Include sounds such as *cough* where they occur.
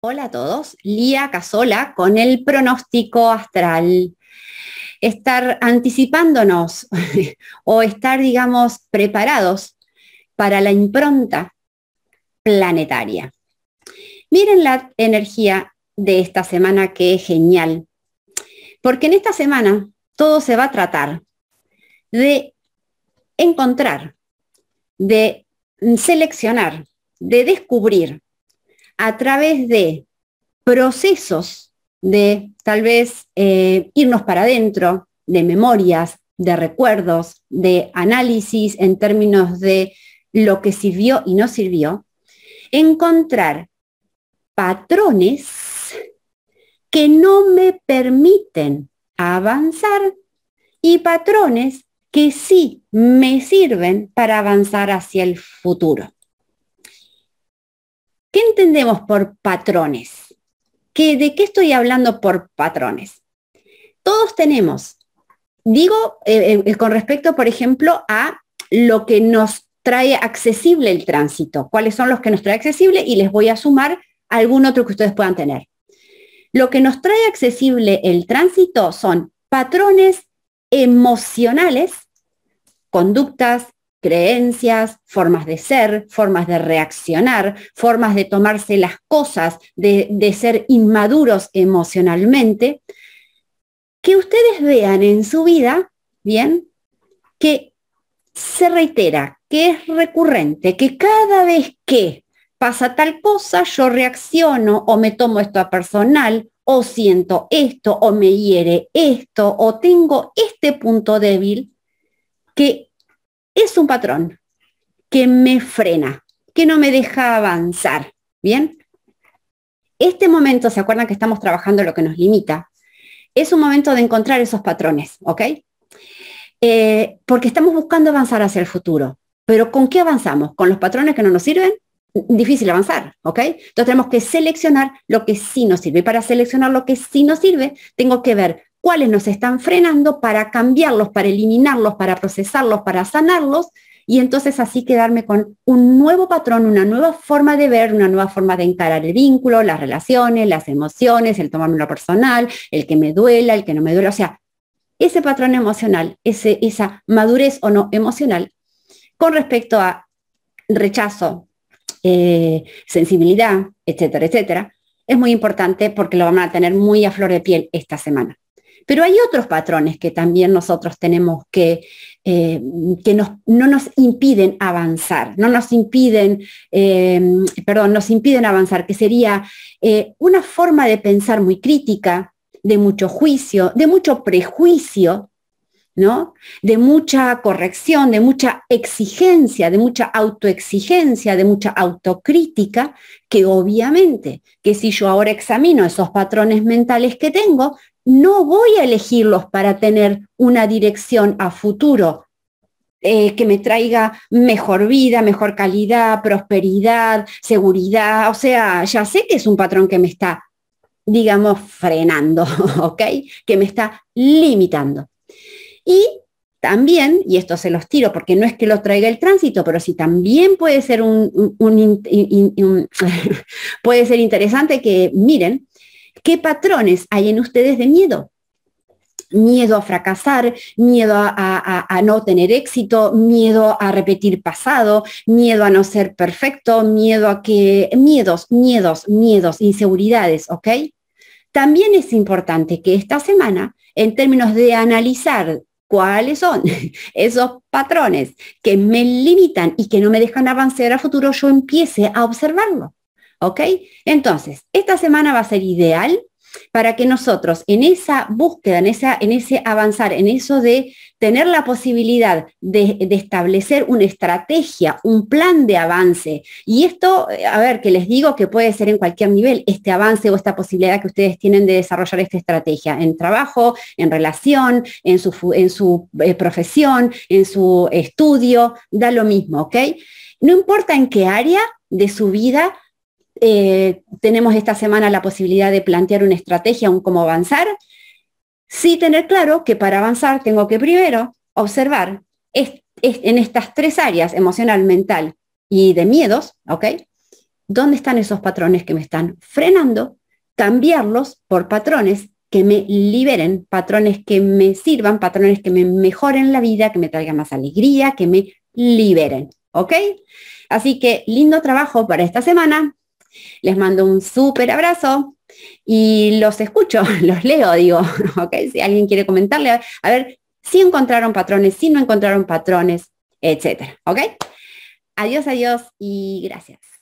Hola a todos, Lía Casola con el pronóstico astral. Estar anticipándonos *laughs* o estar, digamos, preparados para la impronta planetaria. Miren la energía de esta semana que es genial, porque en esta semana todo se va a tratar de encontrar, de seleccionar, de descubrir a través de procesos de tal vez eh, irnos para adentro, de memorias, de recuerdos, de análisis en términos de lo que sirvió y no sirvió, encontrar patrones que no me permiten avanzar y patrones que sí me sirven para avanzar hacia el futuro. ¿Qué entendemos por patrones? ¿Qué, ¿De qué estoy hablando por patrones? Todos tenemos, digo eh, eh, con respecto, por ejemplo, a lo que nos trae accesible el tránsito, cuáles son los que nos trae accesible y les voy a sumar algún otro que ustedes puedan tener. Lo que nos trae accesible el tránsito son patrones emocionales, conductas, creencias, formas de ser, formas de reaccionar, formas de tomarse las cosas, de, ser inmaduros emocionalmente, que ustedes vean en su vida, ¿bien? Que se reitera, que es recurrente, que cada vez que pasa tal cosa, yo reacciono o me tomo esto a personal, o siento esto, o me hiere esto, o tengo este punto débil, que es un patrón que me frena, que no me deja avanzar. ¿Bien? Este momento, ¿se acuerdan que estamos trabajando lo que nos limita? Es un momento de encontrar esos patrones, ¿ok? Eh, porque estamos buscando avanzar hacia el futuro. Pero ¿con qué avanzamos? ¿Con los patrones que no nos sirven? Difícil avanzar, ¿ok? Entonces tenemos que seleccionar lo que sí nos sirve. Y para seleccionar lo que sí nos sirve, tengo que ver cuáles nos están frenando para cambiarlos, para eliminarlos, para procesarlos, para sanarlos y entonces así quedarme con un nuevo patrón, una nueva forma de ver, una nueva forma de encarar el vínculo, las relaciones, las emociones, el tomarme lo personal, el que me duela, el que no me duela, o sea, ese patrón emocional, esa madurez o no emocional con respecto a rechazo, eh, sensibilidad, etcétera, etcétera, es muy importante porque lo vamos a tener muy a flor de piel esta semana. Pero hay otros patrones que también nosotros tenemos que, eh, que no nos impiden avanzar, no nos impiden, eh, perdón, nos impiden avanzar, que sería eh, una forma de pensar muy crítica, de mucho juicio, de mucho prejuicio, ¿no? De mucha corrección, de mucha exigencia, de mucha autoexigencia, de mucha autocrítica, que obviamente que si yo ahora examino esos patrones mentales que tengo, no voy a elegirlos para tener una dirección a futuro eh, que me traiga mejor vida, mejor calidad, prosperidad, seguridad. O sea, ya sé que es un patrón que me está, digamos, frenando, *laughs* ¿ok? Que me está limitando. Y también, y esto se los tiro porque no es que lo traiga el tránsito, pero sí también puede ser un *laughs* puede ser interesante que miren ¿Qué patrones hay en ustedes de miedo? Miedo a fracasar, miedo a, no tener éxito, miedo a repetir pasado, miedo a no ser perfecto, miedo a que, miedos, miedos, miedos, inseguridades, ¿ok? También es importante que esta semana, en términos de analizar cuáles son *laughs* esos patrones que me limitan y que no me dejan avanzar a futuro, yo empiece a observarlo. ¿Ok? Entonces, esta semana va a ser ideal para que nosotros en esa búsqueda, en, esa, en ese avanzar, en eso de tener la posibilidad de, establecer una estrategia, un plan de avance, y esto, eh, a ver, que les digo que puede ser en cualquier nivel, este avance o esta posibilidad que ustedes tienen de desarrollar esta estrategia, en trabajo, en relación, en su, en su eh, profesión, en su estudio, da lo mismo, ¿ok? No importa en qué área de su vida eh, tenemos esta semana la posibilidad de plantear una estrategia, un cómo avanzar, sí tener claro que para avanzar tengo que primero observar en estas tres áreas, emocional, mental y de miedos, ¿ok? dónde están esos patrones que me están frenando, cambiarlos por patrones que me liberen, patrones que me sirvan, patrones que me mejoren la vida, que me traigan más alegría, que me liberen. ¿Ok? Así que lindo trabajo para esta semana. Les mando un súper abrazo y los escucho, *laughs* los leo, digo, *laughs* ¿ok? Si alguien quiere comentarle, a ver si encontraron patrones, si no encontraron patrones, etcétera, ¿ok? Adiós, adiós y gracias.